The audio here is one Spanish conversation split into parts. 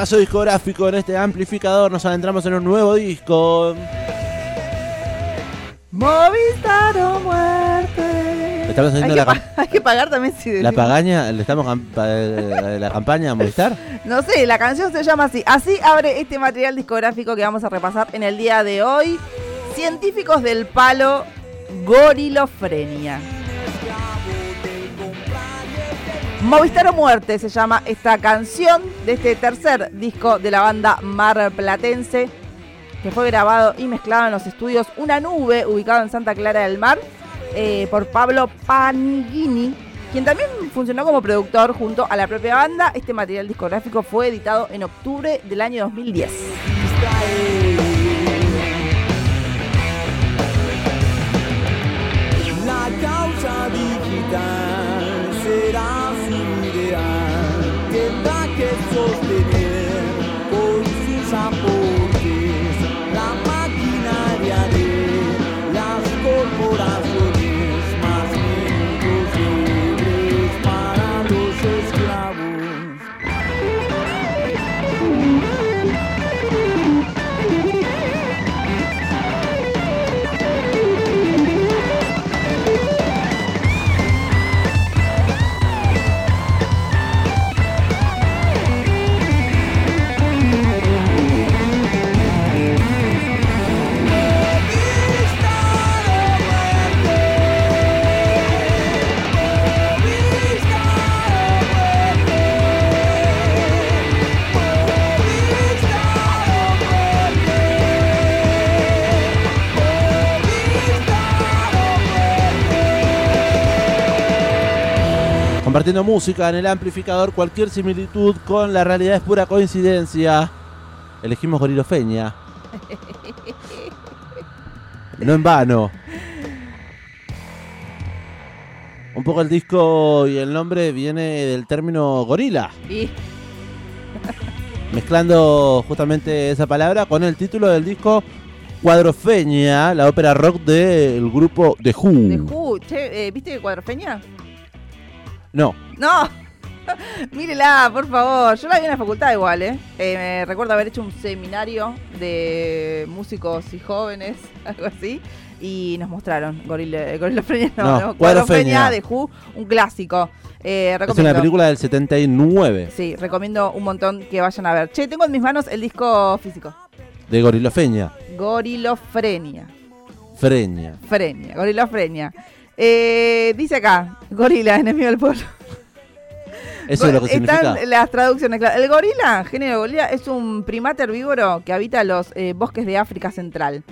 Repaso discográfico en este amplificador. Nos adentramos en un nuevo disco. Movistar o muerte. Estamos haciendo hay, la, que hay pagar también si la decimos- pagaña. ¿Le estamos eh, la campaña a Movistar? No sé, la canción se llama así. Así abre este material discográfico que vamos a repasar en el día de hoy. Científicos del palo gorilofrenia. Movistar o Muerte se llama esta canción de este tercer disco de la banda marplatense que fue grabado y mezclado en los estudios Una Nube, ubicado en Santa Clara del Mar, eh, por Pablo Panigini, quien también funcionó como productor junto a la propia banda. Este material discográfico fue editado en octubre del año 2010. La causa digital será que sostener con sus aportes la maquinaria de las corporaciones Compartiendo música en el amplificador, cualquier similitud con la realidad es pura coincidencia. Elegimos Gorilofeña. No en vano. Un poco el disco y el nombre viene del término gorila, mezclando justamente esa palabra con el título del disco Cuadrofeña, la ópera rock del grupo The Who. de Who, che, eh, ¿viste Cuadrofeña? No, No, mírela, por favor. Yo la vi en la facultad igual, ¿eh? Eh, Me recuerdo haber hecho un seminario de músicos y jóvenes, algo así. Y nos mostraron Gorila, Gorilofrenia, no, No. Cuadrofeña de Who, un clásico. Eh, es una película del 79 Sí, recomiendo un montón que vayan a ver. Che, tengo en mis manos el disco físico. de Gorilofeña. Gorilofrenia. Freña. Frenia, gorilofrenia. Eh, dice acá, gorila, enemigo del pueblo. Eso es lo que Están significa. las traducciones. El gorila, género gorila, es un primate herbívoro que habita los eh, bosques de África Central.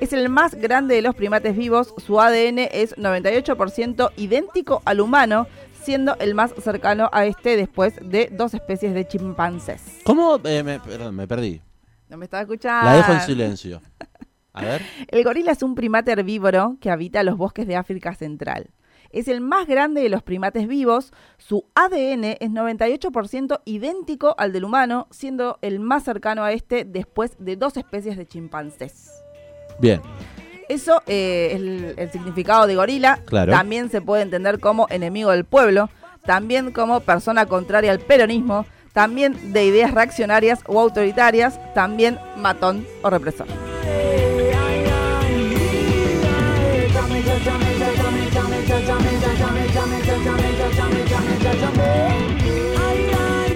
Es el más grande de los primates vivos. Su ADN es 98% idéntico al humano, siendo el más cercano a este después de dos especies de chimpancés. ¿Cómo? Eh, me, perdón, me perdí. ¿No me estaba escuchando? La dejo en silencio. A ver. El gorila es un primate herbívoro que habita los bosques de África Central. Es el más grande de los primates vivos. Su ADN es 98% idéntico al del humano, siendo el más cercano a este después de dos especies de chimpancés. Bien. Eso eh, es el, el significado de gorila. Claro. También se puede entender como enemigo del pueblo, también como persona contraria al peronismo, también de ideas reaccionarias o autoritarias, también matón o represor.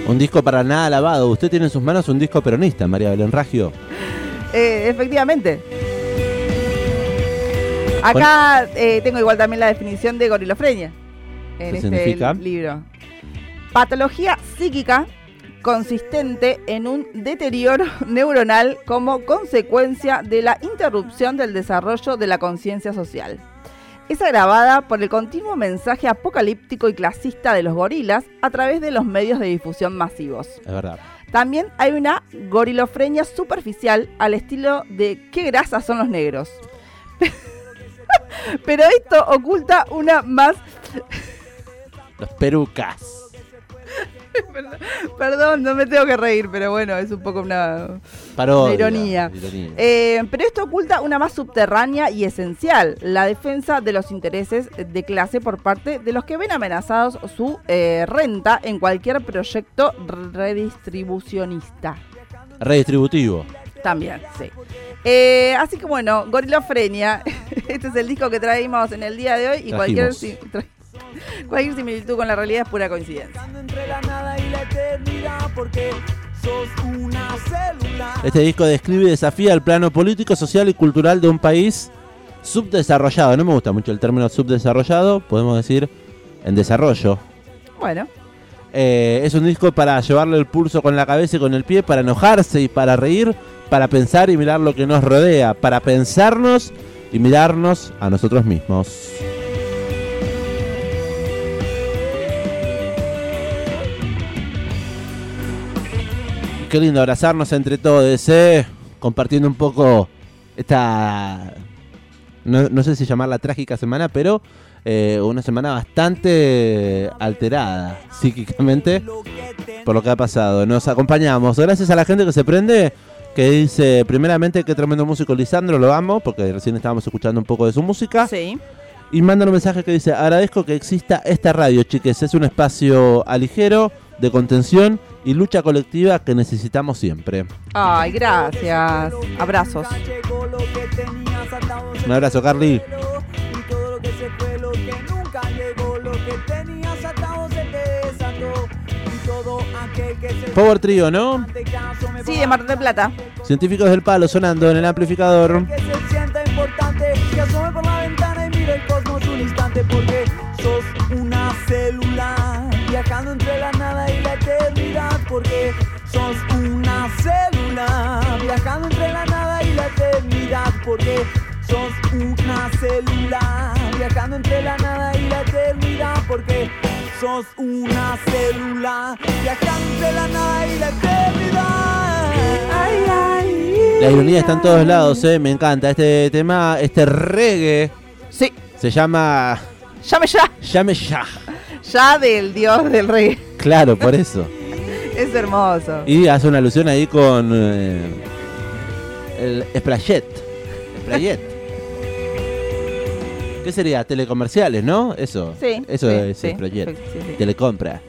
Un disco para nada lavado. Usted tiene en sus manos un disco peronista, María Belén Raggio. Eh, efectivamente. Acá eh, tengo igual también la definición de gorilofrenia en ¿Qué este significa? libro. Patología psíquica consistente en un deterioro neuronal como consecuencia de la interrupción del desarrollo de la conciencia social. Es agravada por el continuo mensaje apocalíptico y clasista de los gorilas a través de los medios de difusión masivos. Es verdad. También hay una gorilofrenia superficial al estilo de qué grasas son los negros. Pero esto oculta una más. Los perucas. Perdón, no me tengo que reír, pero bueno, es un poco una, Parodia. una ironía. ironía. Eh, pero esto oculta una más subterránea y esencial, la defensa de los intereses de clase por parte de los que ven amenazados su eh, renta en cualquier proyecto redistribucionista. Redistributivo. También, sí. Eh, así que bueno, Gorilofrenia, este es el disco que traímos en el día de hoy y cualquier, Trajimos. Cualquier similitud con la realidad es pura coincidencia. Este disco describe y desafía el plano político, social y cultural de un país subdesarrollado. No me gusta mucho el término subdesarrollado, podemos decir en desarrollo. Bueno, Eh, es un disco para llevarle el pulso con la cabeza y con el pie, para enojarse y para reír, para pensar y mirar lo que nos rodea, para pensarnos y mirarnos a nosotros mismos. Qué lindo abrazarnos entre todos, ¿eh? compartiendo un poco esta, no, no sé si llamarla trágica semana, pero eh, una semana bastante alterada psíquicamente por lo que ha pasado. Nos acompañamos. Gracias a la gente que se prende, que dice, primeramente, qué tremendo músico Lisandro, lo amo, porque recién estábamos escuchando un poco de su música. sí. Y mandan un mensaje que dice, agradezco que exista esta radio, chiques. Es un espacio aligero, de contención y lucha colectiva que necesitamos siempre. Ay, gracias. Abrazos. Un abrazo, Carly. Power Trio, ¿no? Sí, de Mar del Plata. Científicos del palo sonando en el amplificador. que se sienta importante que asome por la ventana y mire el cosmos un instante porque sos una célula viajando entre porque sos una célula viajando entre la nada y la eternidad porque sos una célula viajando entre la nada y la eternidad porque sos una célula viajando entre la nada y la eternidad ay, ay, La ironía está en todos lados, ¿eh? Me encanta. Este tema, este reggae, Sí, se llama llame ya. Llame Ya. Ya del dios del rey. Claro, por eso. Es hermoso. Y hace una alusión ahí con eh, el Splayet. Splayet. ¿Qué sería? Telecomerciales, ¿no? Eso. Sí. Eso sí, es sí, Splayet. sí. Telecompra.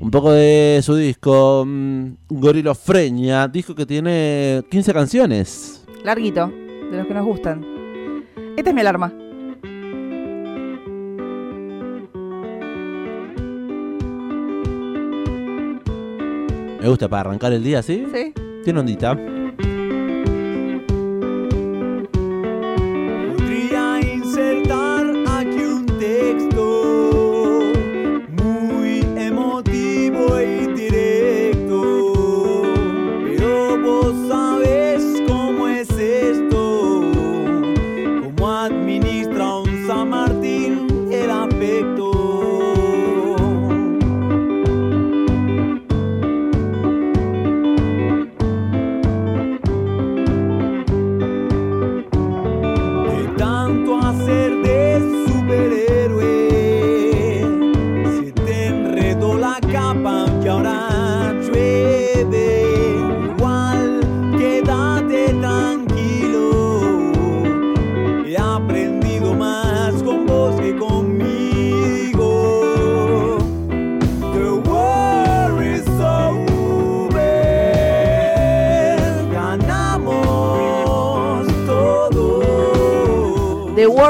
Un poco de su disco, mm, Gorilofreña, disco que tiene 15 canciones. Larguito, de los que nos gustan. Esta es mi alarma. Me gusta para arrancar el día así. Sí. Tiene ondita.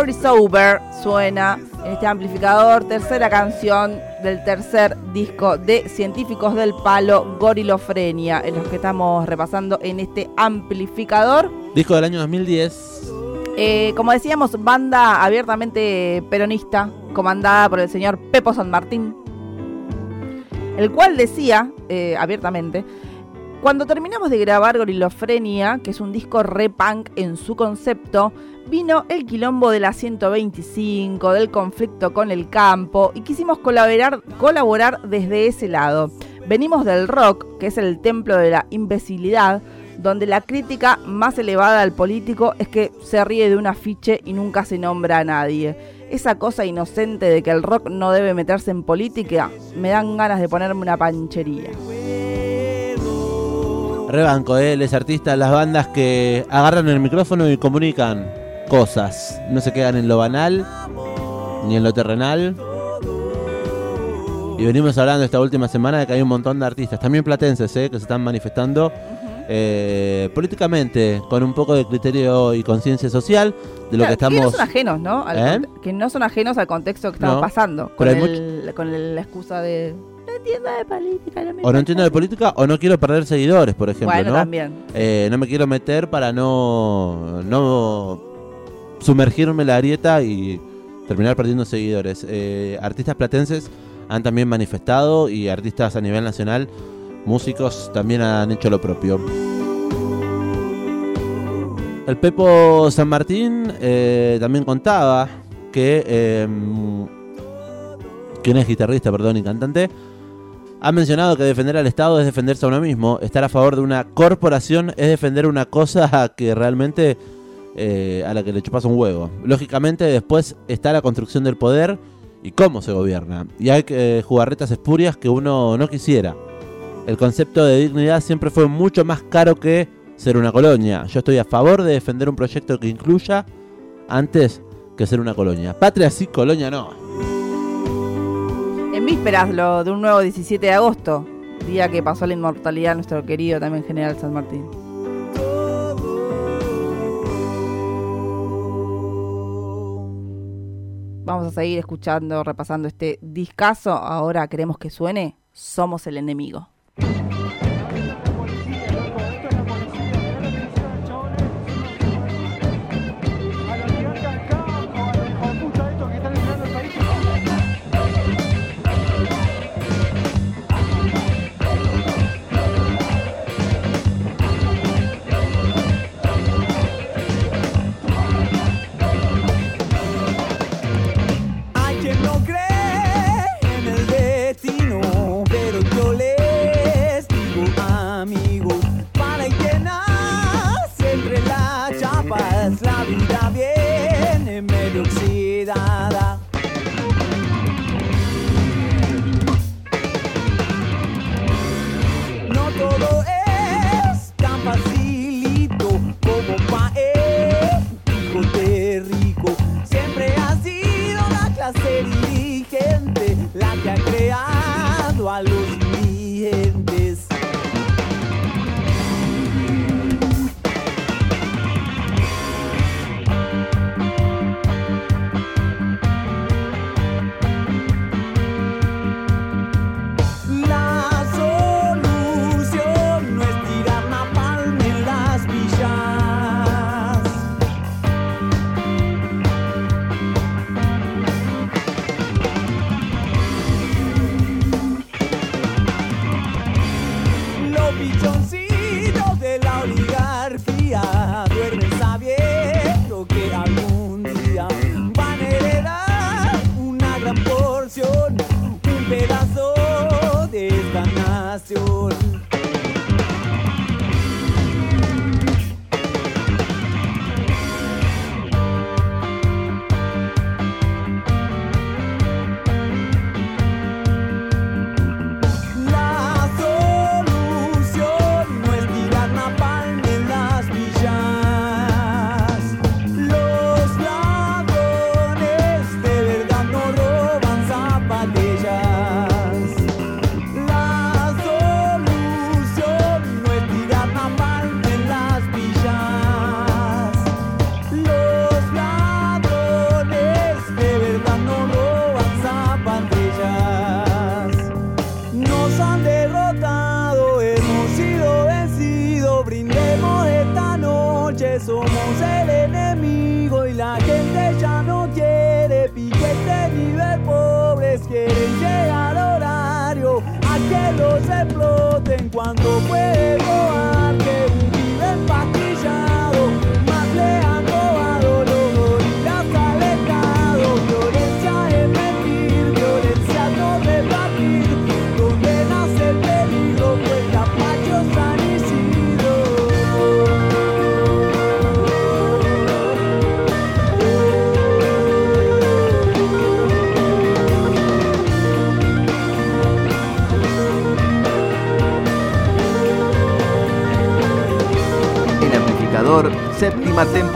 Is Over suena en este amplificador, tercera canción del tercer disco de Científicos del Palo, Gorilofrenia, en los que estamos repasando en este amplificador. Disco del año 2010. Eh, como decíamos, banda abiertamente peronista, comandada por el señor Pepo San Martín, el cual decía eh, abiertamente, cuando terminamos de grabar Gorilofrenia, que es un disco re punk en su concepto, vino el quilombo de la 125, del conflicto con el campo, y quisimos colaborar, desde ese lado. Venimos del rock, que es el templo de la imbecilidad, donde la crítica más elevada al político es que se ríe de un afiche y nunca se nombra a nadie. Esa cosa inocente de que el rock no debe meterse en política, me dan ganas de ponerme una panchería. Rebanco, ¿eh? Les artistas, las bandas que agarran el micrófono y comunican cosas. No se quedan en lo banal, ni en lo terrenal. Y venimos hablando esta última semana de que hay un montón de artistas, también platenses, ¿eh? que se están manifestando eh, políticamente, con un poco de criterio y conciencia social de lo Claro, que estamos... Que no son ajenos, ¿no? Al ¿Eh? Que no son ajenos al contexto que estamos No, pasando. Con, el- la excusa de. No entiendo de política, no me O no entiendo de política o no quiero perder seguidores, por ejemplo, Bueno, ¿no? también. Eh, no me quiero meter para no, no sumergirme en la grieta y terminar perdiendo seguidores. Eh, artistas platenses han también manifestado y artistas a nivel nacional, músicos también han hecho lo propio. El Pepo San Martín eh, también contaba que, eh, quien es guitarrista, perdón, y cantante, ha mencionado que defender al Estado es defenderse a uno mismo. Estar a favor de una corporación es defender una cosa que realmente eh, a la que le chupas un huevo. Lógicamente después está la construcción del poder y cómo se gobierna. Y hay eh, jugarretas espurias que uno no quisiera. El concepto de dignidad siempre fue mucho más caro que ser una colonia. Yo estoy a favor de defender un proyecto que incluya antes que ser una colonia. Patria sí, colonia no. En vísperas lo de un nuevo 17 de agosto, día que pasó la inmortalidad nuestro querido también general San Martín. Vamos a seguir escuchando, repasando este discazo. Ahora queremos que suene Somos el enemigo.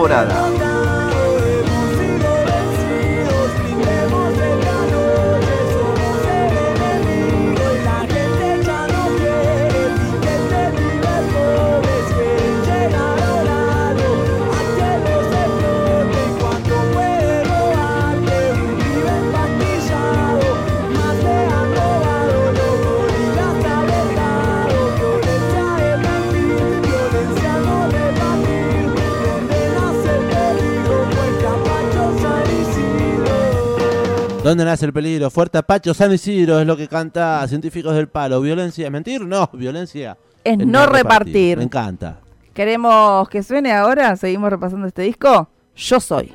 temporada. nace el peligro. Fuerte Apacho, San Isidro es lo que canta Científicos del Palo. Violencia, ¿mentir? No, violencia. Es no, repartir. Me encanta. Queremos que suene ahora, seguimos repasando este disco. Yo soy.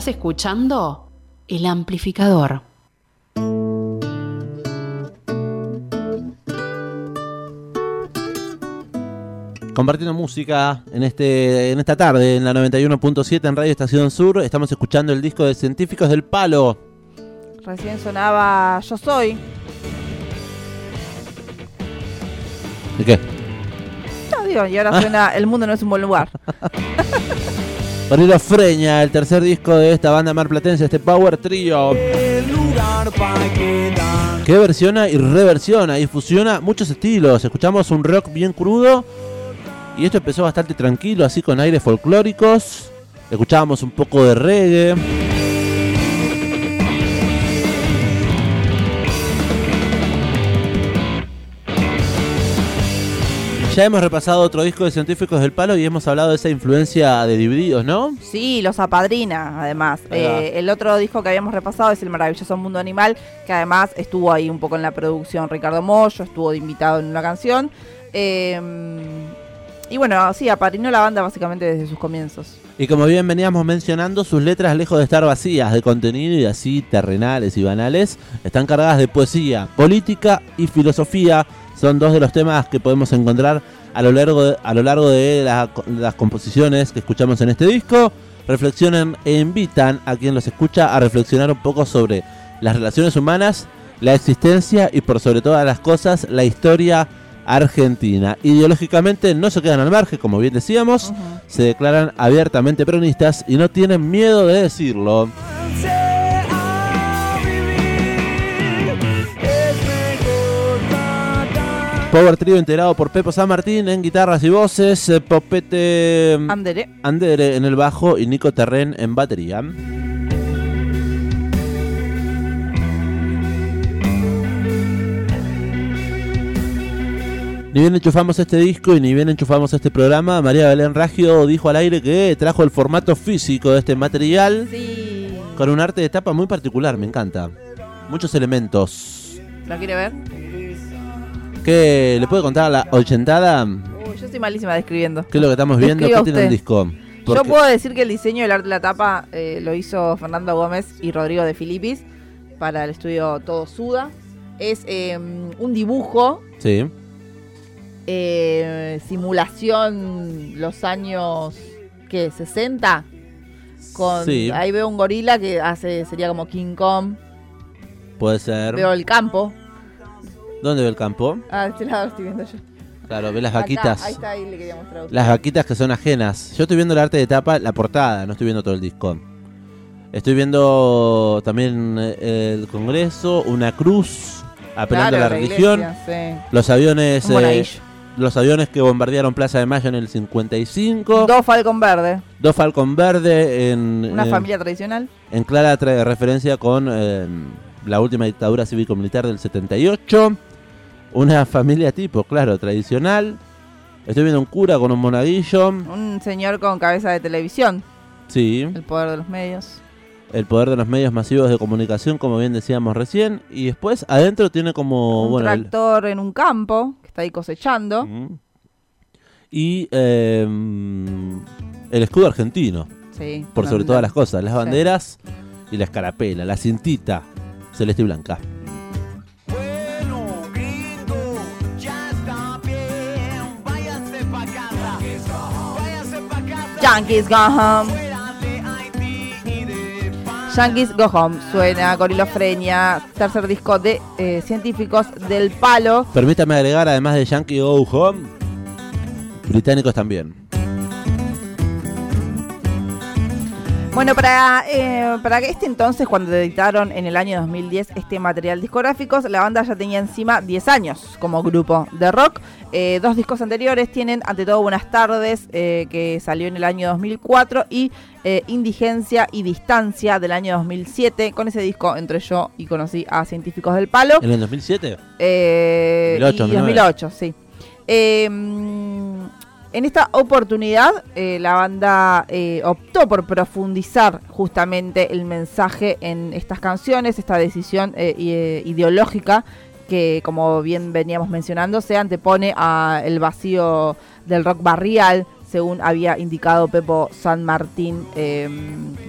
estás escuchando el amplificador. compartiendo música en este en esta tarde en la 91.7 en Radio Estación Sur. Estamos escuchando el disco de Científicos del Palo. Recién sonaba Yo soy. ¿De qué? No y ahora ah. suena El mundo no es un buen lugar. Corrido Freña, el tercer disco de esta banda marplatense, este Power Trio. Que versiona y reversiona y fusiona muchos estilos. Escuchamos un rock bien crudo. Y esto empezó bastante tranquilo, así con aires folclóricos. Escuchábamos un poco de reggae. Ya hemos repasado otro disco de Científicos del Palo y hemos hablado de esa influencia de Divididos, ¿no? Sí, los apadrina, además. Eh, el otro disco que habíamos repasado es El Maravilloso Mundo Animal, que además estuvo ahí un poco en la producción Ricardo Mollo, estuvo de invitado en una canción. Eh, y bueno, sí, apadrinó la banda básicamente desde sus comienzos. Y como bien veníamos mencionando, sus letras, lejos de estar vacías de contenido y así terrenales y banales, están cargadas de poesía, política y filosofía. Son dos de los temas que podemos encontrar a lo largo de, a lo largo de la- las composiciones que escuchamos en este disco. Reflexionan e invitan a quien los escucha a reflexionar un poco sobre las relaciones humanas, la existencia y por sobre todas las cosas la historia argentina. Ideológicamente no se quedan al margen, como bien decíamos, se declaran abiertamente peronistas y no tienen miedo de decirlo. Power Trio integrado por Pepo San Martín en guitarras y voces, eh, Popete mm, Andere. Andere en el bajo y Nico Terren en batería. Ni bien enchufamos este disco y ni bien enchufamos este programa, María Belén Raggio dijo al aire que trajo el formato físico de este material Sí. con un arte de tapa muy particular, me encanta. Muchos elementos. ¿Lo quiere ver? ¿Qué le puede contar a la ochentada? Uy, yo soy malísima describiendo. ¿Qué es lo que estamos viendo? Yo puedo decir que el diseño del arte de la tapa eh, lo hizo Fernando Gómez y Rodrigo de Filipis para el estudio Todo Suda. Es eh, un dibujo, Sí. eh, simulación los años, ¿qué? ¿60? Con, Sí. Ahí veo un gorila que hace sería como King Kong. Puede ser. Veo el campo. ¿Dónde ve el campo? Ah, de este lado estoy viendo yo. Claro, ve las Acá, vaquitas. ahí está, ahí le quería mostrar a usted. Las vaquitas que son ajenas. Yo estoy viendo el arte de tapa, la portada, no estoy viendo todo el disco. Estoy viendo también eh, el Congreso, una cruz apelando Claro, a la, religión, iglesia, los aviones. Un eh, monaguillo. los aviones que bombardearon Plaza de Mayo en el 55, Dos Falcon Verde. dos Falcon Verde en, Una en- familia tradicional. en clara tra- referencia con eh, la última dictadura cívico-militar del 78. Una familia tipo, claro, tradicional. Estoy viendo un cura con un monaguillo. Un señor con cabeza de televisión. Sí, El poder de los medios. el poder de los medios masivos de comunicación, como bien decíamos recién. Y después adentro tiene como, un bueno, el- tractor en un campo que está ahí cosechando. Mm. y eh, el escudo argentino, Sí. por sobre todas las cosas, las Sí. banderas y la escarapela, la cintita celeste y blanca. Yankees Go Home. Yankees Go Home. Suena Gorilofrenia. Tercer disco de eh, científicos del palo. Permítame agregar, además de Yankee Go Home, británicos también. Bueno, para, eh, para este entonces, cuando editaron en el año 2010 este material discográfico, la banda ya tenía encima 10 años como grupo de rock. Eh, dos discos anteriores tienen, ante todo, Buenas tardes, eh, que salió en el año 2004, y eh, Indigencia y Distancia del año 2007. Con ese disco entré yo y conocí a Científicos del Palo. ¿En el 2007? Eh, 2008, y 2008, sí. Eh, en esta oportunidad, eh, la banda eh, optó por profundizar justamente el mensaje en estas canciones, esta decisión eh, eh, ideológica que, como bien veníamos mencionando, se antepone al vacío del rock barrial, según había indicado Pepo San Martín. eh,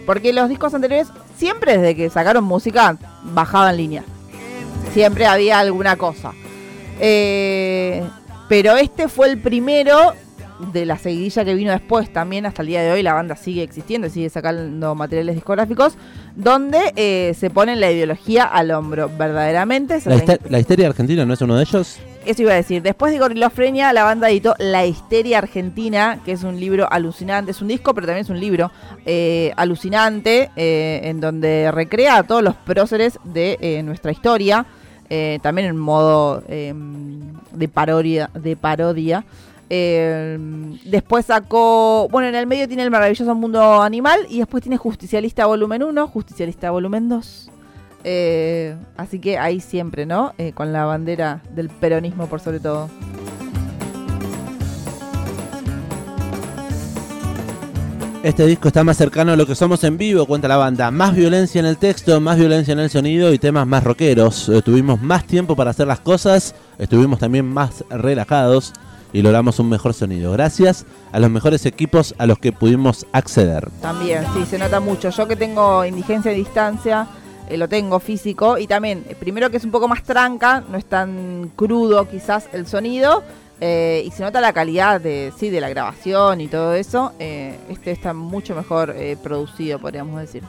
porque los discos anteriores, siempre desde que sacaron música, bajaban línea siempre había alguna cosa. Eh, pero este fue el primero de la seguidilla que vino después también hasta el día de hoy la banda sigue existiendo sigue sacando materiales discográficos donde eh, se pone la ideología al hombro verdaderamente ¿La, hister- la histeria argentina no es uno de ellos? eso iba a decir. Después de Gorilofrenia, la banda editó La Histeria Argentina, que es un libro alucinante. Es un disco, pero también es un libro eh, alucinante, eh, en donde recrea a todos los próceres de eh, nuestra historia. también en modo eh, de parodia. De parodia. Eh, después sacó. Bueno, en el medio tiene El Maravilloso Mundo Animal. Y después tiene Justicialista Volumen 1, Justicialista Volumen 2. Eh, así que ahí siempre, ¿no? Eh, con la bandera del peronismo por sobre todo. Este disco está más cercano a lo que somos en vivo, cuenta la banda. Más violencia en el texto, más violencia en el sonido y temas más rockeros. Eh, tuvimos más tiempo para hacer las cosas, estuvimos también más relajados y logramos un mejor sonido. Gracias a los mejores equipos a los que pudimos acceder. También, sí, se nota mucho. Yo que tengo indigencia de distancia, eh, lo tengo físico. Y también, eh, primero que es un poco más tranca, no es tan crudo quizás el sonido. eh, y se nota la calidad de, sí, de la grabación y todo eso. este está mucho mejor producido, podríamos decir.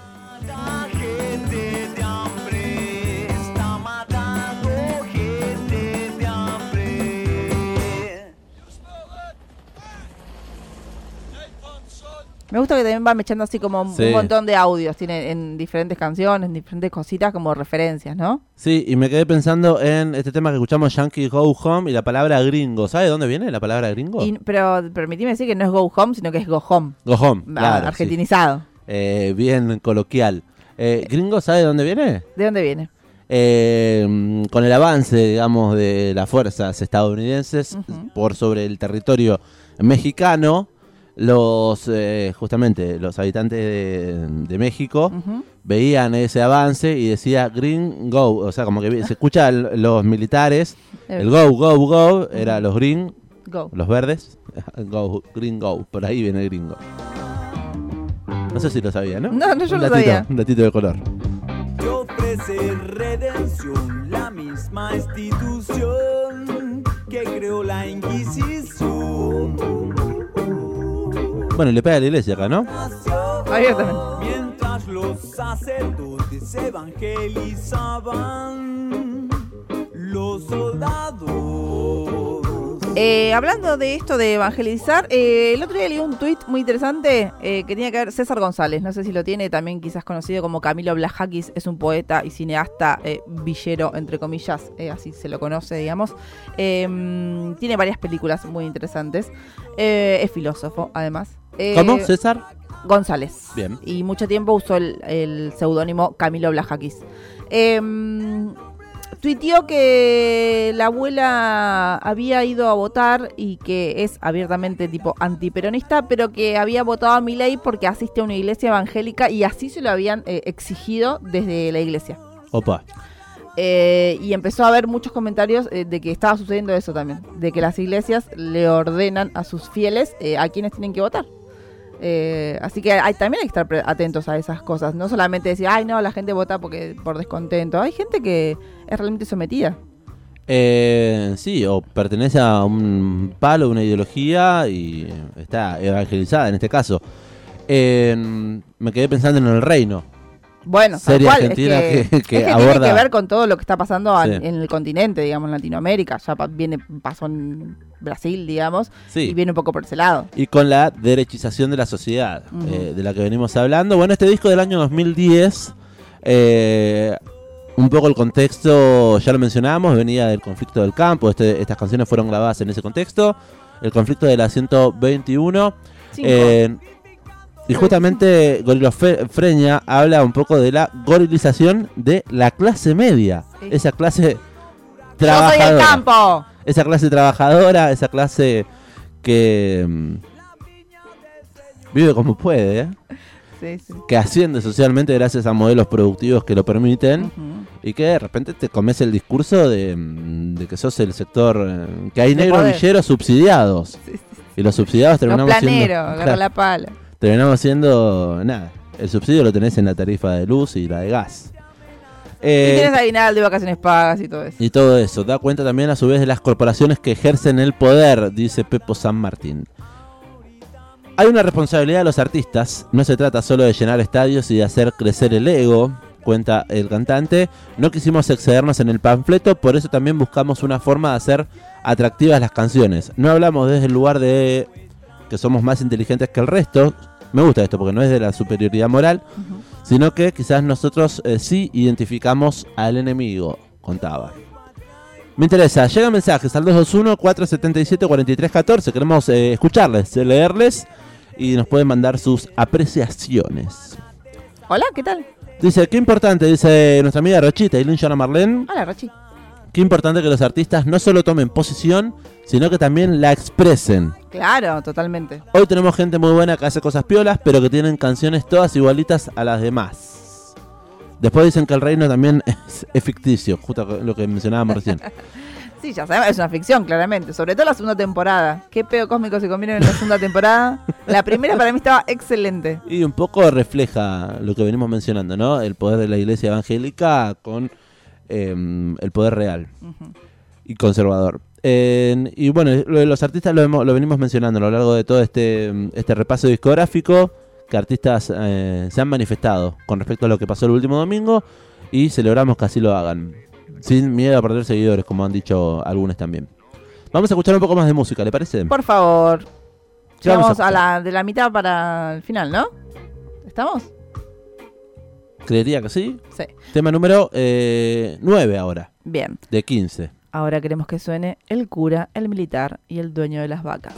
Me gusta que también van echando así como Sí. un montón de audios. Tiene en diferentes canciones, en diferentes cositas como referencias, ¿no? Sí, y me quedé pensando en este tema que escuchamos, Yankee Go Home, y la palabra gringo. ¿Sabe de dónde viene la palabra gringo? Y- pero permitime decir que no es Go Home, sino que es Go Home. Go Home, ah, claro. sí. argentinizado. Eh, bien coloquial. Eh, ¿Gringo sabe de dónde viene? ¿De dónde viene? Eh, con el avance, digamos, de las fuerzas estadounidenses por sobre el territorio mexicano, los eh, justamente los habitantes de, de México veían ese avance y decía Green Go, o sea, como que se escucha el- los militares, el Go, Go, Go, era los Green, Go. los verdes, go, Green Go, por ahí viene el gringo. No sé si lo sabía, ¿no? No, no, yo un datito, sabía. Un datito de color. Te ofrece redención la misma institución que creó la Inquisición. Bueno, le pega a la iglesia acá, ¿no? Abiertamente. Mientras los sacerdotes evangelizaban, los soldados. Eh, hablando de esto de evangelizar, eh, el otro día leí un tuit muy interesante eh, que tenía que ver César González, no sé si lo tiene, también quizás conocido como Camilo Blajakis, es un poeta y cineasta eh, villero, entre comillas, eh, así se lo conoce, digamos. Tiene varias películas muy interesantes, Eh, es filósofo, además. Eh, ¿Cómo, César? González. Bien. Y mucho tiempo usó el, el seudónimo Camilo Blajakis. Eh, tuiteó que la abuela había ido a votar y que es abiertamente tipo antiperonista, pero que había votado a Milei porque asiste a una iglesia evangélica y así se lo habían eh, exigido desde la iglesia. Opa. Eh, y empezó a haber muchos comentarios eh, de que estaba sucediendo eso también, de que las iglesias le ordenan a sus fieles a quienes tienen que votar. Eh, así que hay, también hay que estar atentos a esas cosas, no solamente decir, ay no, la gente vota porque por descontento, hay gente que es realmente sometida. Eh, sí, o pertenece a un palo, una ideología y está evangelizada en este caso. Eh, me quedé pensando en el reino. Bueno, Serie cual, es argentina que, que- es que que tiene que ver con todo lo que está pasando Sí. en el continente, digamos, en Latinoamérica, ya viene, pasó en Brasil, digamos, y viene un poco por ese lado. Y con la derechización de la sociedad, eh, de la que venimos hablando. Bueno, este disco del año 2010, eh, un poco el contexto, ya lo mencionamos, venía del conflicto del campo. Este- estas canciones fueron grabadas en ese contexto. El conflicto de la 121. Cinco. Eh, y justamente Gorilofreña habla un poco de la gorilización de la clase media. Sí. Esa clase Yo soy el trabajadora. campo. Esa clase trabajadora, esa clase que mm, vive como puede, ¿eh? Sí, sí. que asciende socialmente gracias a modelos productivos que lo permiten y que de repente te comes el discurso de, mm, de que sos el sector, eh, que hay De negros poder. villeros subsidiados. Sí. Y los subsidiados terminamos siendo... planeros, agarra la pala. terminamos siendo nada. El subsidio lo tenés en la tarifa de luz y la de gas. Eh, y tienes aguinaldo y vacaciones pagas y todo eso. y todo eso. Da cuenta también a su vez de las corporaciones que ejercen el poder, dice Pepo San Martín. Hay una responsabilidad de los artistas, no se trata solo de llenar estadios y de hacer crecer el ego, cuenta el cantante. No quisimos excedernos en el panfleto, por eso también buscamos una forma de hacer atractivas las canciones. No hablamos desde el lugar de que somos más inteligentes que el resto. Me gusta esto porque no es de la superioridad moral, sino que quizás nosotros eh, sí identificamos al enemigo, contaba. Me interesa, llegan mensajes al 221-477-4314. Queremos eh, escucharles, eh, leerles y nos pueden mandar sus apreciaciones. Hola, ¿qué tal? Dice, qué importante, dice nuestra amiga Rochita y Joana Marlene, Hola, Rachi. Qué importante que los artistas no solo tomen posición, sino que también la expresen. Claro, totalmente. Hoy tenemos gente muy buena que hace cosas piolas, pero que tienen canciones todas igualitas a las demás. Después dicen que el reino también es, es ficticio, justo lo que mencionábamos recién. Sí, ya sabemos, es una ficción, claramente. Sobre todo la segunda temporada. Qué pedo cósmico se comieron en la segunda temporada. La primera para mí estaba excelente. Y un poco refleja lo que venimos mencionando, ¿no? El poder de la iglesia evangélica con eh, el poder real y conservador. Eh, y bueno, lo de los artistas lo, hemos- lo venimos mencionando a lo largo de todo este, este repaso discográfico, que artistas eh, se han manifestado con respecto a lo que pasó el último domingo y celebramos que así lo hagan, sin miedo a perder seguidores, como han dicho algunos también. Vamos a escuchar un poco más de música, ¿le parece? Por favor. ¿Qué vamos a Llegamos a la, de la mitad para el final, ¿no? ¿Estamos? Creería que sí. Sí. Tema número 9 ahora, Bien. de 15. Ahora queremos que suene el cura, el militar y el dueño de las vacas.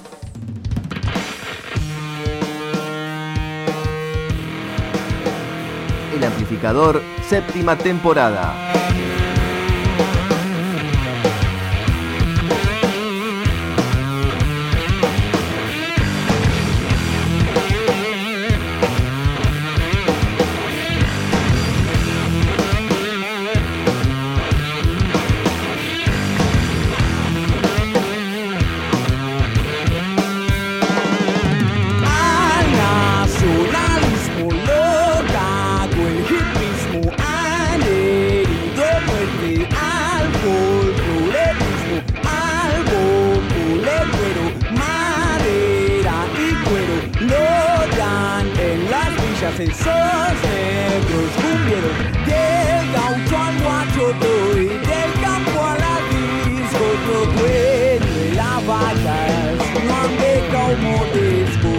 El amplificador, séptima temporada. Esos negros cumbieros, del gaucho al guacho doy, del campo a la disco, otro dueño de las vacas, no han dejado modesco,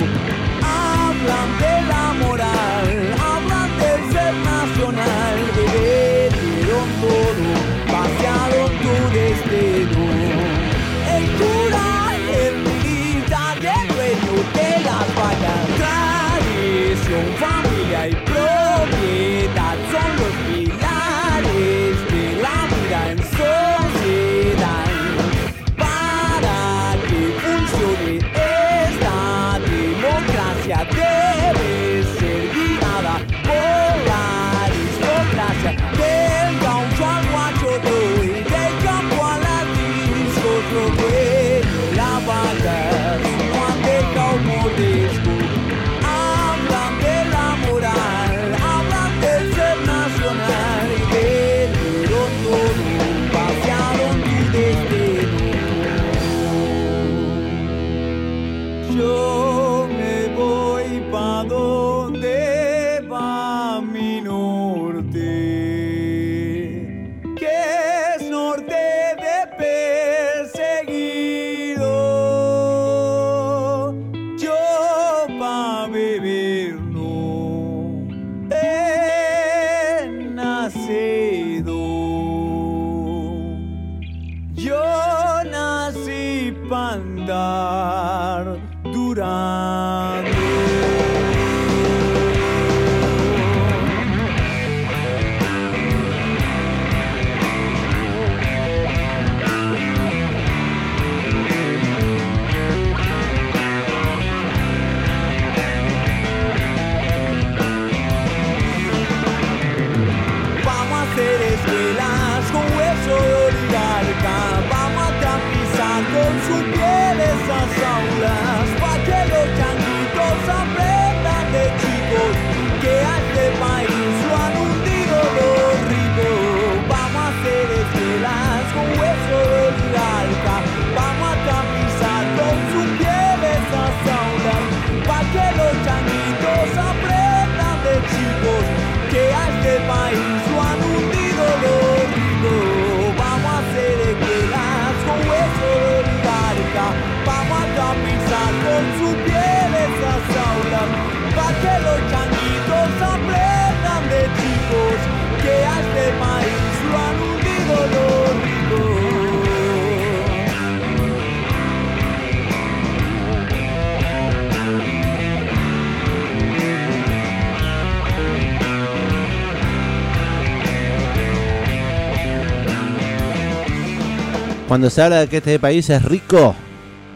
Cuando se habla de que este país es rico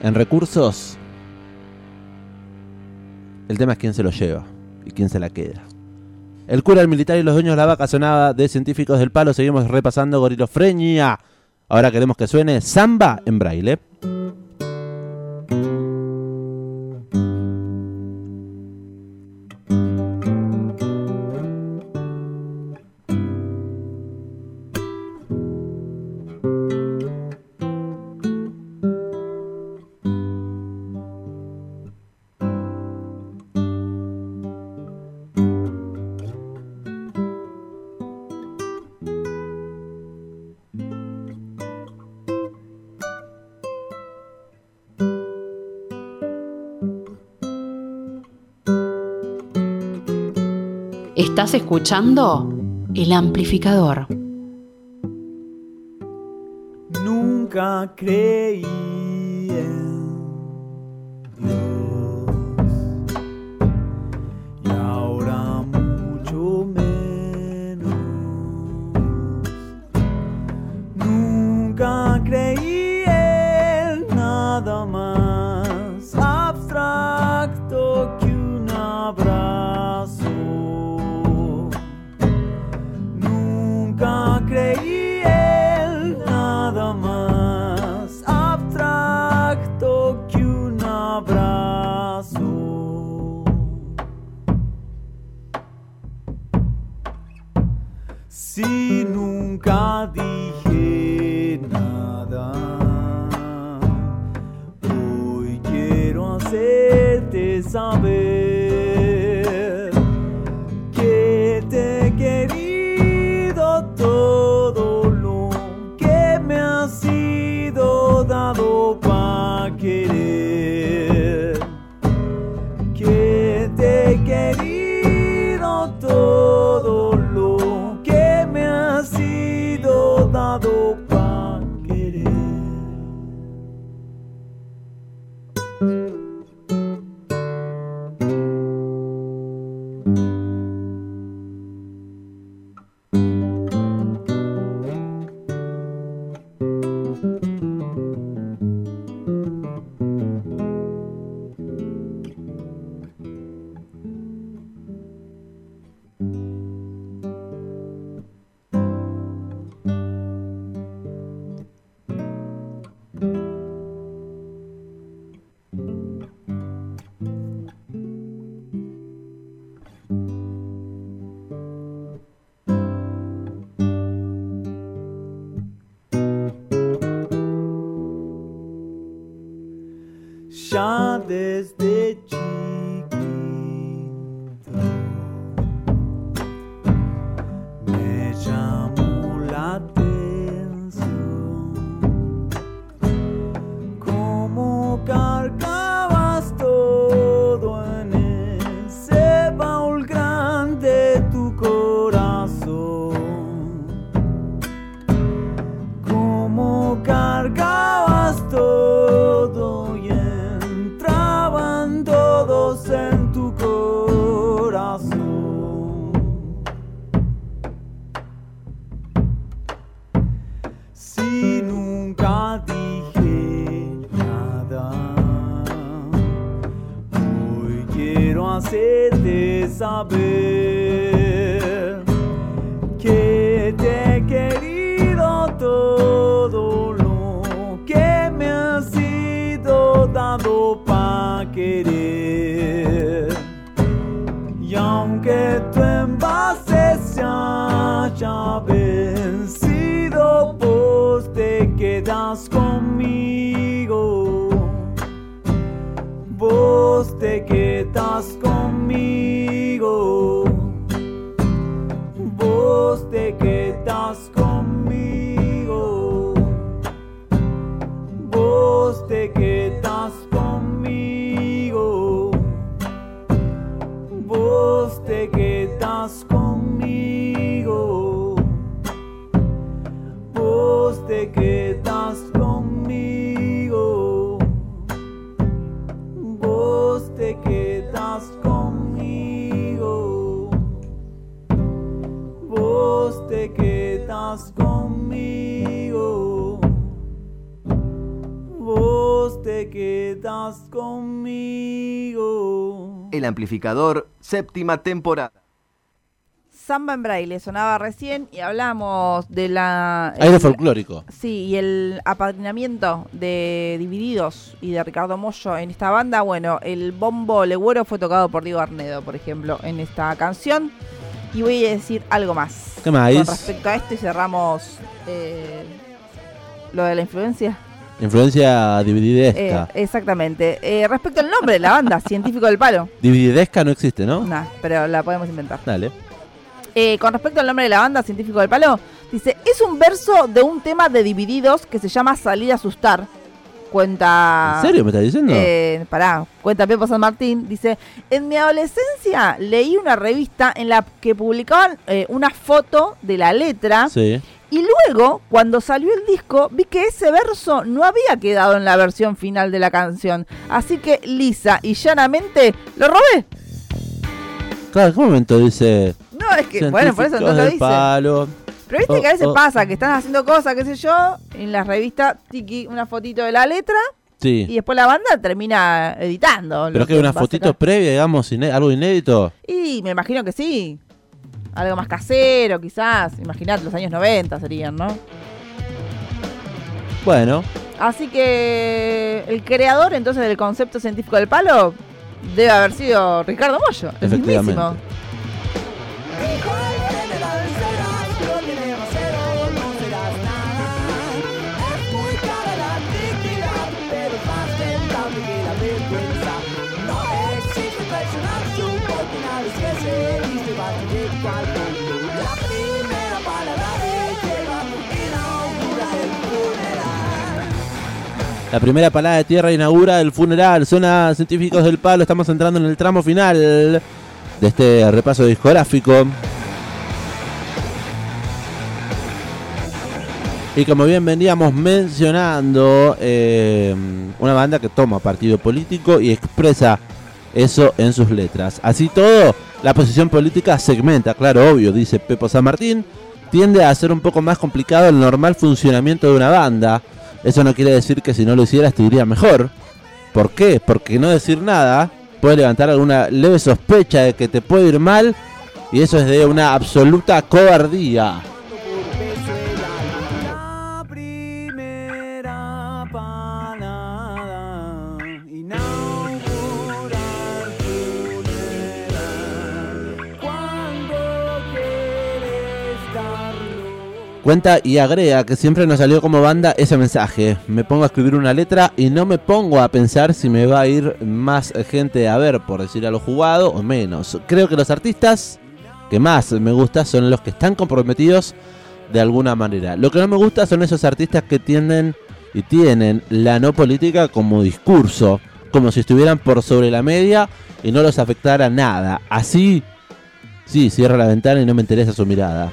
en recursos, el tema es quién se lo lleva y quién se la queda. El cura, el militar y los dueños de la vaca sonaba de científicos del palo. Seguimos repasando gorilofrenia. Ahora queremos que suene samba en braille. Estás escuchando el amplificador. Nunca creí this. Conmigo. El amplificador, séptima temporada. Samba en braille sonaba recién y hablamos de la... Aire el- folclórico. Sí, y el apadrinamiento de Divididos y de Ricardo Mollo en esta banda, bueno, el bombo legüero fue tocado por Diego Arnedo, por ejemplo, en esta canción. Y voy a decir algo más. ¿Qué más? Con respecto a esto y cerramos eh, lo de la influencia. Influencia Eh, divididesca. exactamente. Eh, respecto al nombre de la banda, Científico del Palo. Divididesca no existe, ¿no? Nah, pero la podemos inventar. Dale. Eh, con respecto al nombre de la banda, Científico del Palo, dice, es un verso de un tema de Divididos que se llama Salir a asustar. Cuenta... ¿En serio me estás diciendo? Eh, pará, cuenta Pepo San Martín, dice, en mi adolescencia leí una revista en la que publicaban eh, una foto de la letra sí. Y luego, cuando salió el disco, vi que ese verso no había quedado en la versión final de la canción. Así que lisa y llanamente lo robé. Claro, ¿en qué momento dice? No, es que, bueno, por eso no lo dice. palo? Pero viste Oh, que a veces oh. pasa que están haciendo cosas, qué sé yo, en las revistas, tiki, una fotito de la letra y Sí. después la banda termina editando. Pero es que una fotito previa, digamos, iné- algo inédito. Y me imagino que sí. Algo más casero, quizás. Imaginate, los años 90 serían, ¿no? Bueno, Así que el creador entonces del concepto científico del palo debe haber sido Ricardo Mollo, el mismísimo. La primera palabra de tierra inaugura el funeral. la primera palada de tierra inaugura el funeral. Zona científicos del palo. Estamos entrando en el tramo final de este repaso discográfico. Y como bien veníamos mencionando, eh, una banda que toma partido político y expresa eso en sus letras. Así todo, la posición política segmenta, claro, obvio, dice Pepo San Martín, tiende a ser un poco más complicado el normal funcionamiento de una banda. Eso no quiere decir que si no lo hicieras te iría mejor. ¿Por qué? Porque no decir nada puede levantar alguna leve sospecha de que te puede ir mal y eso es de una absoluta cobardía. Cuenta y agrega que siempre nos salió como banda ese mensaje. Me pongo a escribir una letra y no me pongo a pensar si me va a ir más gente a ver, por decir a lo jugado, o menos. Creo que los artistas que más me gusta son los que están comprometidos de alguna manera. Lo que no me gusta son esos artistas que tienden y tienen la no política como discurso, como si estuvieran por sobre la media y no los afectara nada. Así, sí, cierra la ventana y no me interesa su mirada.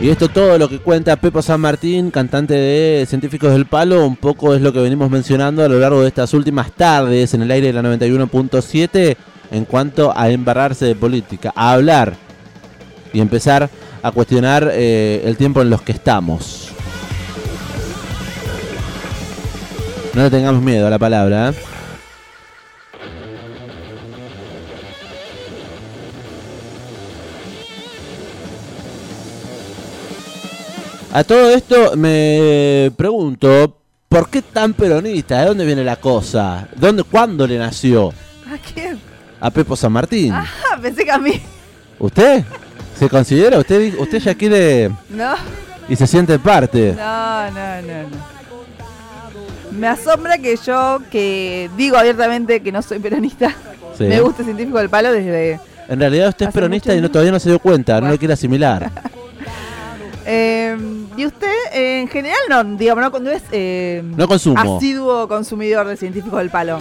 Y esto todo lo que cuenta Pepo San Martín, cantante de Científicos del Palo, un poco es lo que venimos mencionando a lo largo de estas últimas tardes en el aire de la 91.7 en cuanto a embarrarse de política, a hablar y empezar a cuestionar eh, el tiempo en los que estamos. No le tengamos miedo a la palabra. ¿eh? A todo esto me pregunto, ¿por qué tan peronista? ¿De dónde viene la cosa? ¿Dónde, ¿Cuándo le nació? ¿A quién? A Pepo San Martín. Ah, pensé que a mí. ¿Usted? ¿Se considera? ¿Usted, usted ya quiere No, y se siente parte? no, no, no, no. Me asombra que yo, que digo abiertamente que no soy peronista, Sí. me gusta científico del palo desde... En realidad usted es peronista y no, todavía no se dio cuenta, no lo quiere asimilar. Eh, y usted, eh, en general, no, digamos, no, no es eh, No consumo. asiduo consumidor de científico del palo.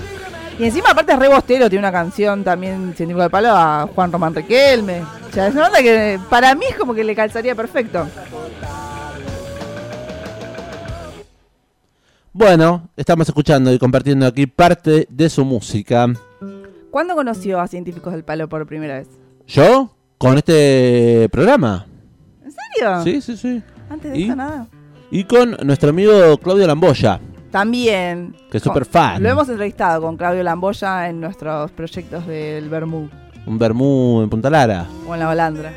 Y encima, aparte, es re bostero, tiene una canción también científico del palo a Juan Román Riquelme. O sea, es una onda que para mí es como que le calzaría perfecto. Bueno, estamos escuchando y compartiendo aquí parte de su música. ¿Cuándo conoció a Científicos del Palo por primera vez? ¿Yo? ¿Con este programa? Sí, sí, sí. Antes de ¿Y? esto nada. Y con nuestro amigo Claudio Lamboya, También. que es súper fan. Lo hemos entrevistado con Claudio Lamboya en nuestros proyectos del Bermú Un vermú en Punta Lara. o en la Holandra.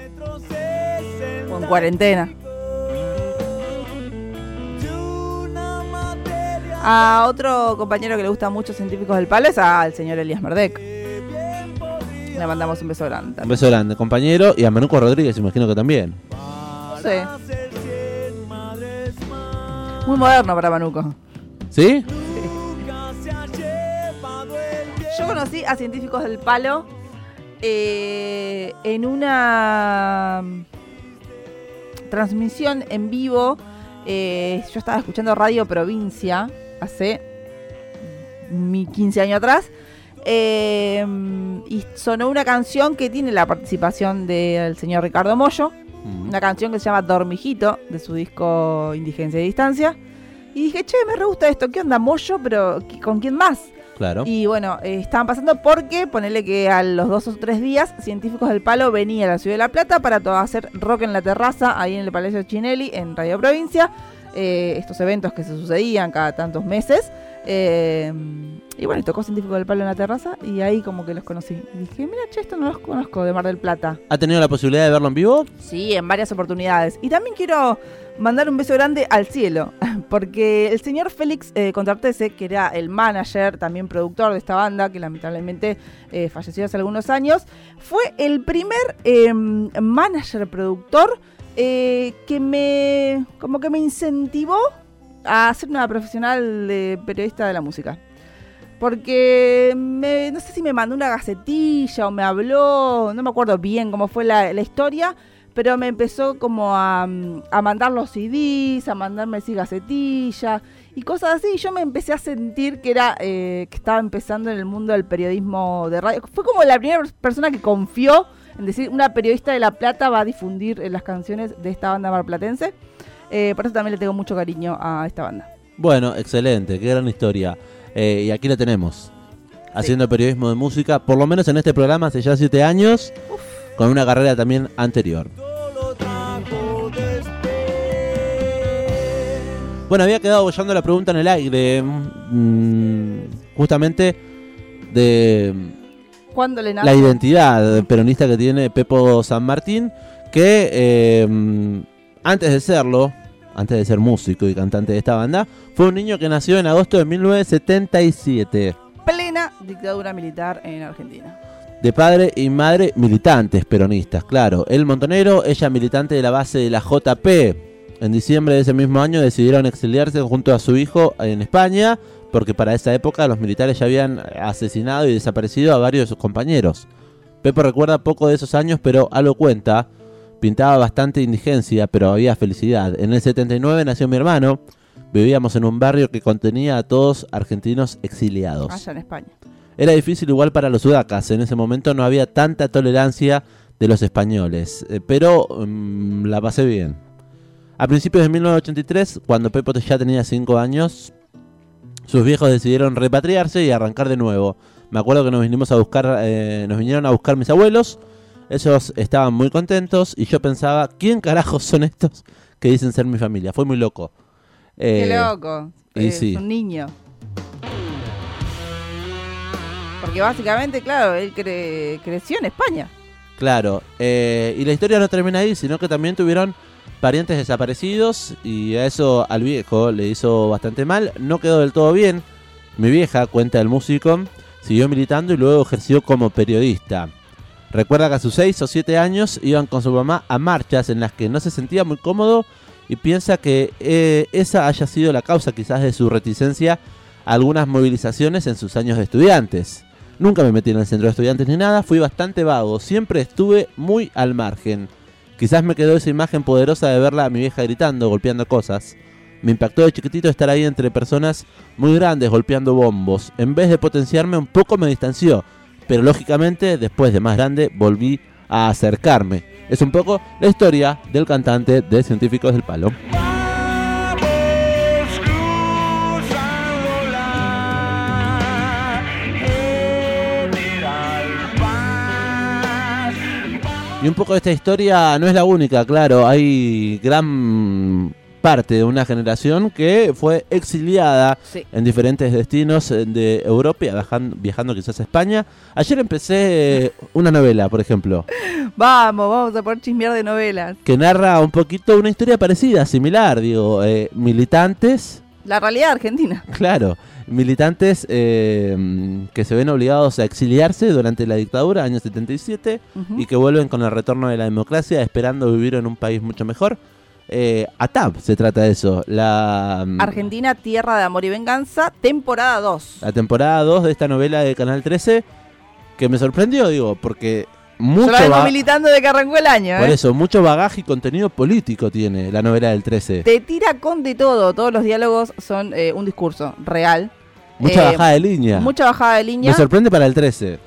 O en cuarentena. A otro compañero que le gusta mucho Científicos del Palo es al señor Elías Merdec. Le mandamos un beso grande. Un beso grande, compañero. Y a Manuco Rodríguez, imagino que también. Sé. Muy moderno para Manuco. ¿Sí? Yo conocí a Científicos del Palo eh, en una mm, transmisión en vivo. eh, yo estaba escuchando Radio Provincia hace mi 15 años atrás. eh, y sonó una canción que tiene la participación del señor Ricardo Mollo. Mm. Una canción que se llama Dormijito, de su disco Indigencia y Distancia. Y dije, che, me re gusta esto. ¿Qué onda, Mollo? Pero ¿qui- ¿con quién más? Claro. Y bueno, eh, estaban pasando porque, ponele que a los dos o tres días, Científicos del Palo venía a la Ciudad de La Plata para todo hacer rock en la terraza, ahí en el Palacio Chinelli, en Radio Provincia. Eh, estos eventos que se sucedían cada tantos meses. Eh, y bueno, tocó Científicos del Palo en la terraza y ahí como que los conocí. Y dije, mira, che, esto no los conozco de Mar del Plata. ¿Ha tenido la posibilidad de verlo en vivo? Sí, en varias oportunidades. Y también quiero mandar un beso grande al cielo, porque el señor Félix eh, Contrartese, que era el manager, también productor de esta banda, que lamentablemente eh, falleció hace algunos años, fue el primer eh, manager productor eh, que me como que me incentivó a ser una profesional de periodista de la música. Porque me- no sé si me mandó una gacetilla o me habló, no me acuerdo bien cómo fue la, historia, pero me empezó como a, mandar los CDs, a mandarme así gacetilla y cosas así. Y yo me empecé a sentir que era eh, que estaba empezando en el mundo del periodismo de radio. Fue como la primera persona que confió en decir una periodista de La Plata va a difundir eh, las canciones de esta banda marplatense. Eh, por eso también le tengo mucho cariño a esta banda. Bueno, excelente, qué gran historia. Eh, y aquí la tenemos, haciendo periodismo de música, por lo menos en este programa hace ya siete años, con una carrera también anterior. Bueno, había quedado bollando la pregunta en el aire, mm, justamente de ¿Cuándo le la identidad peronista que tiene Pepo San Martín, que eh, antes de serlo, antes de ser músico y cantante de esta banda, fue un niño que nació en agosto de 1977, Plena dictadura militar en Argentina. de padre y madre militantes peronistas, claro. Él montonero, ella militante de la base de la JP. En diciembre de ese mismo año decidieron exiliarse junto a su hijo en España, porque para esa época los militares ya habían asesinado y desaparecido a varios de sus compañeros. Pepo recuerda poco de esos años, pero algo cuenta. Pintaba bastante indigencia, pero había felicidad. En el 79 nació mi hermano. Vivíamos en un barrio que contenía a todos argentinos exiliados. Allá en España. Era difícil igual para los sudacas. En ese momento no había tanta tolerancia de los españoles. eh, pero mm, la pasé bien. A principios de 1983, cuando Pepo ya tenía 5 años, sus viejos decidieron repatriarse y arrancar de nuevo. Me acuerdo que nos vinimos a buscar, eh, nos vinieron a buscar mis abuelos. Ellos estaban muy contentos y yo pensaba, ¿quién carajos son estos que dicen ser mi familia? Fue muy loco. Qué Eh, loco. y Es sí. un niño. Porque básicamente, claro, él cre- creció en España. Claro, eh, y la historia no termina ahí, sino que también tuvieron parientes desaparecidos y a eso al viejo le hizo bastante mal. No quedó del todo bien. Mi vieja, cuenta el músico, siguió militando y luego ejerció como periodista. Recuerda que a sus 6 o 7 años iban con su mamá a marchas en las que no se sentía muy cómodo y piensa que eh, esa haya sido la causa quizás de su reticencia a algunas movilizaciones en sus años de estudiantes. Nunca me metí en el centro de estudiantes ni nada, fui bastante vago, siempre estuve muy al margen. Quizás me quedó esa imagen poderosa de verla a mi vieja gritando, golpeando cosas. Me impactó de chiquitito estar ahí entre personas muy grandes golpeando bombos. En vez de potenciarme un poco me distanció, pero lógicamente después de más grande volví a acercarme. Es un poco la historia del cantante de Científicos del Palo. Y un poco de esta historia no es la única, claro. Hay gran parte de una generación que fue exiliada Sí. en diferentes destinos eh, de Europa, viajando, viajando quizás a España. Ayer empecé eh, una novela, por ejemplo, Vamos, vamos a poder chismear de novelas. que narra un poquito una historia parecida, similar, digo, eh, militantes, La realidad argentina. claro, militantes eh, que se ven obligados a exiliarse durante la dictadura, año 77, Ujú. y que vuelven con el retorno de la democracia esperando vivir en un país mucho mejor. Eh, ATAP se trata de eso. La, mm, Argentina, Tierra de Amor y Venganza, temporada 2. la temporada 2 de esta novela de Canal 13, que me sorprendió, digo, porque mucho, Yo la militando de que arrancó el año, por ¿eh? eso, mucho bagaje y contenido político tiene la novela del 13. Te tira con de todo. Todos los diálogos son eh, un discurso real. Mucha eh, bajada de línea. Mucha bajada de me línea. sorprende para el 13.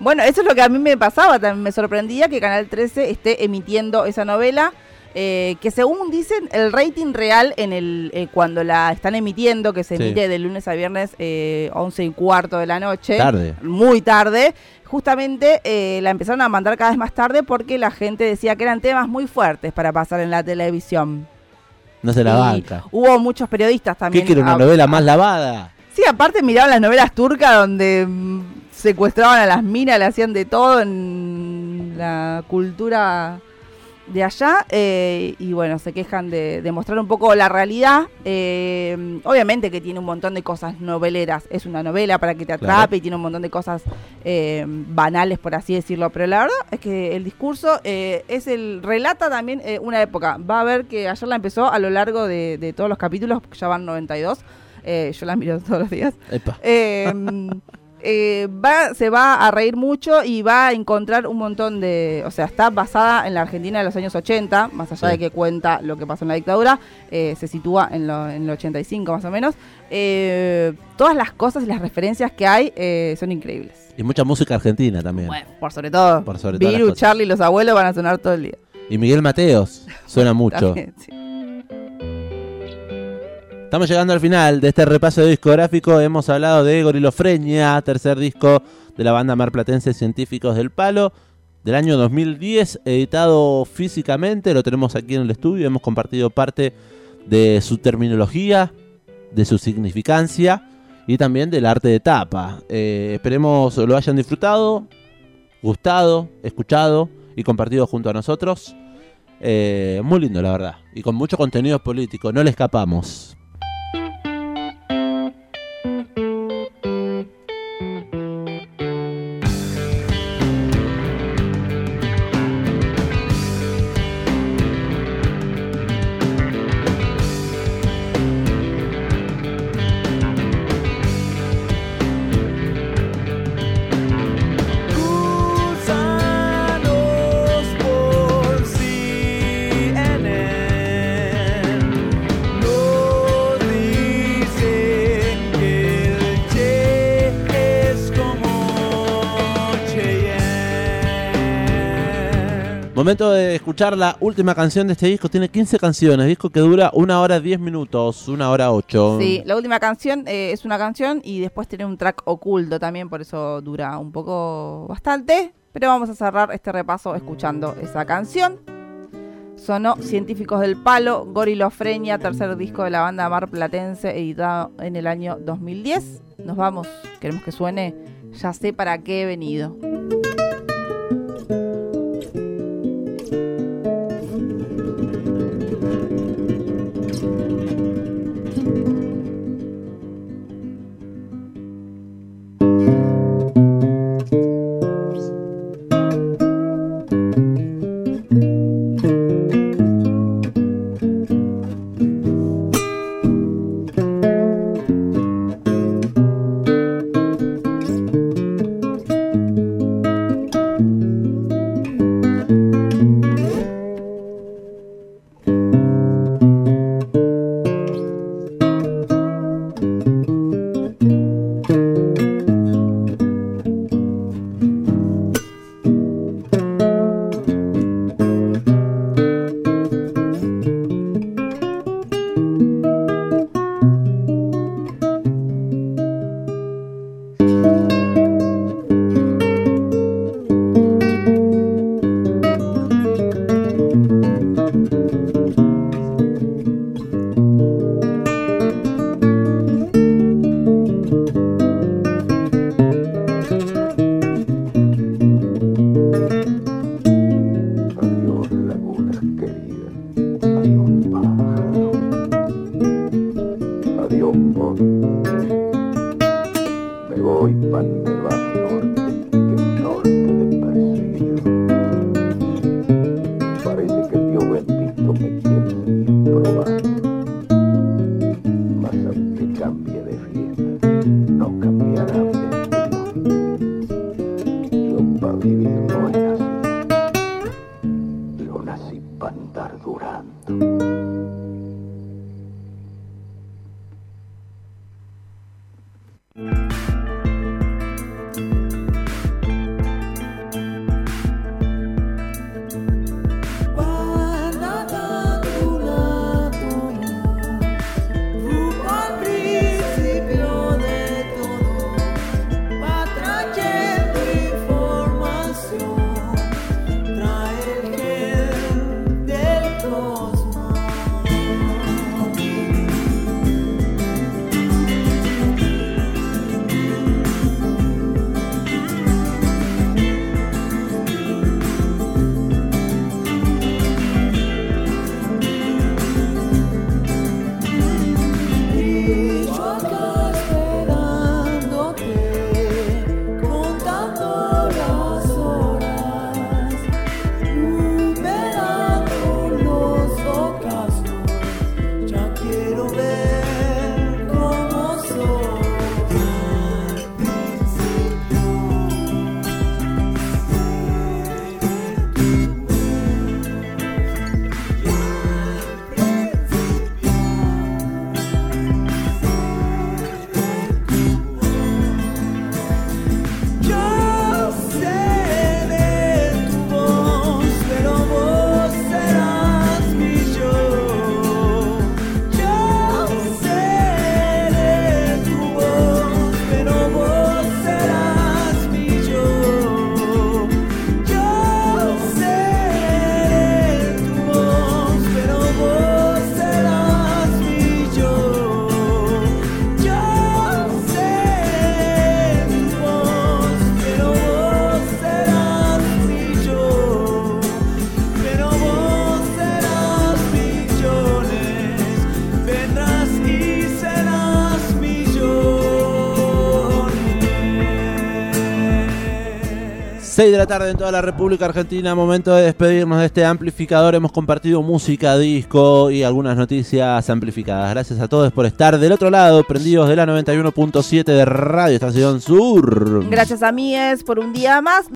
Bueno, eso es lo que a mí me pasaba. También me sorprendía que Canal 13 esté emitiendo esa novela. Eh, que según dicen, el rating real en el eh, cuando la están emitiendo, que se Sí. emite de lunes a viernes, eh, 11 y cuarto de la noche. Tarde. Muy tarde. Justamente eh, la empezaron a mandar cada vez más tarde porque la gente decía que eran temas muy fuertes para pasar en la televisión. No se la banca. Hubo muchos periodistas ¿Qué también. quiere una novela más lavada? Sí, aparte miraban las novelas turcas donde mm, secuestraban a las minas, le hacían de todo en la cultura de allá eh, y bueno, se quejan de, de mostrar un poco la realidad. Eh, obviamente que tiene un montón de cosas noveleras, es una novela para que te Claro. atrape y tiene un montón de cosas eh, banales, por así decirlo, pero la verdad es que el discurso eh, es el relata también una época. Va a ver que ayer la empezó a lo largo de, de todos los capítulos, ya van 92. Eh, yo la miro todos los días. Eh, va, se va a reír mucho y va a encontrar un montón de... O sea, está basada en la Argentina de los años 80, más allá Sí. de que cuenta lo que pasó en la dictadura, eh, se sitúa en, lo- en el 85 más o menos. Eh, todas las cosas y las referencias que hay eh, son increíbles. Y mucha música argentina también. Bueno, por sobre todo, Por sobre Viru. Charlie y los abuelos van a sonar todo el día. Y Miguel Mateos suena mucho. También, sí. Estamos llegando al final de este repaso discográfico. Hemos hablado de Gorilofreña, tercer disco de la banda marplatense Científicos del Palo, del año 2010, editado físicamente. Lo tenemos aquí en el estudio. Hemos compartido parte de su terminología, de su significancia y también del arte de tapa. Eh, esperemos lo hayan disfrutado, gustado, escuchado y compartido junto a nosotros. Eh, muy lindo, la verdad. Y con mucho contenido político. No le escapamos. De escuchar la última canción de este disco. Tiene 15 canciones. Disco que dura una hora 10 minutos, una hora 8. Sí, la última canción eh, es una canción y después tiene un track oculto también, por eso dura un poco bastante. Pero vamos a cerrar este repaso escuchando esa canción. Sonó Científicos del Palo, Gorilofrenia, tercer disco de la banda Mar Platense, editado en el año 2010. Nos vamos, queremos que suene Ya sé para qué he venido. 6 de la tarde en toda la República Argentina, momento de despedirnos de este amplificador. Hemos compartido música, disco y algunas noticias amplificadas. Gracias a todos por estar del otro lado, prendidos de la 91.7 de Radio Estación Sur. Gracias a Mies por un día más.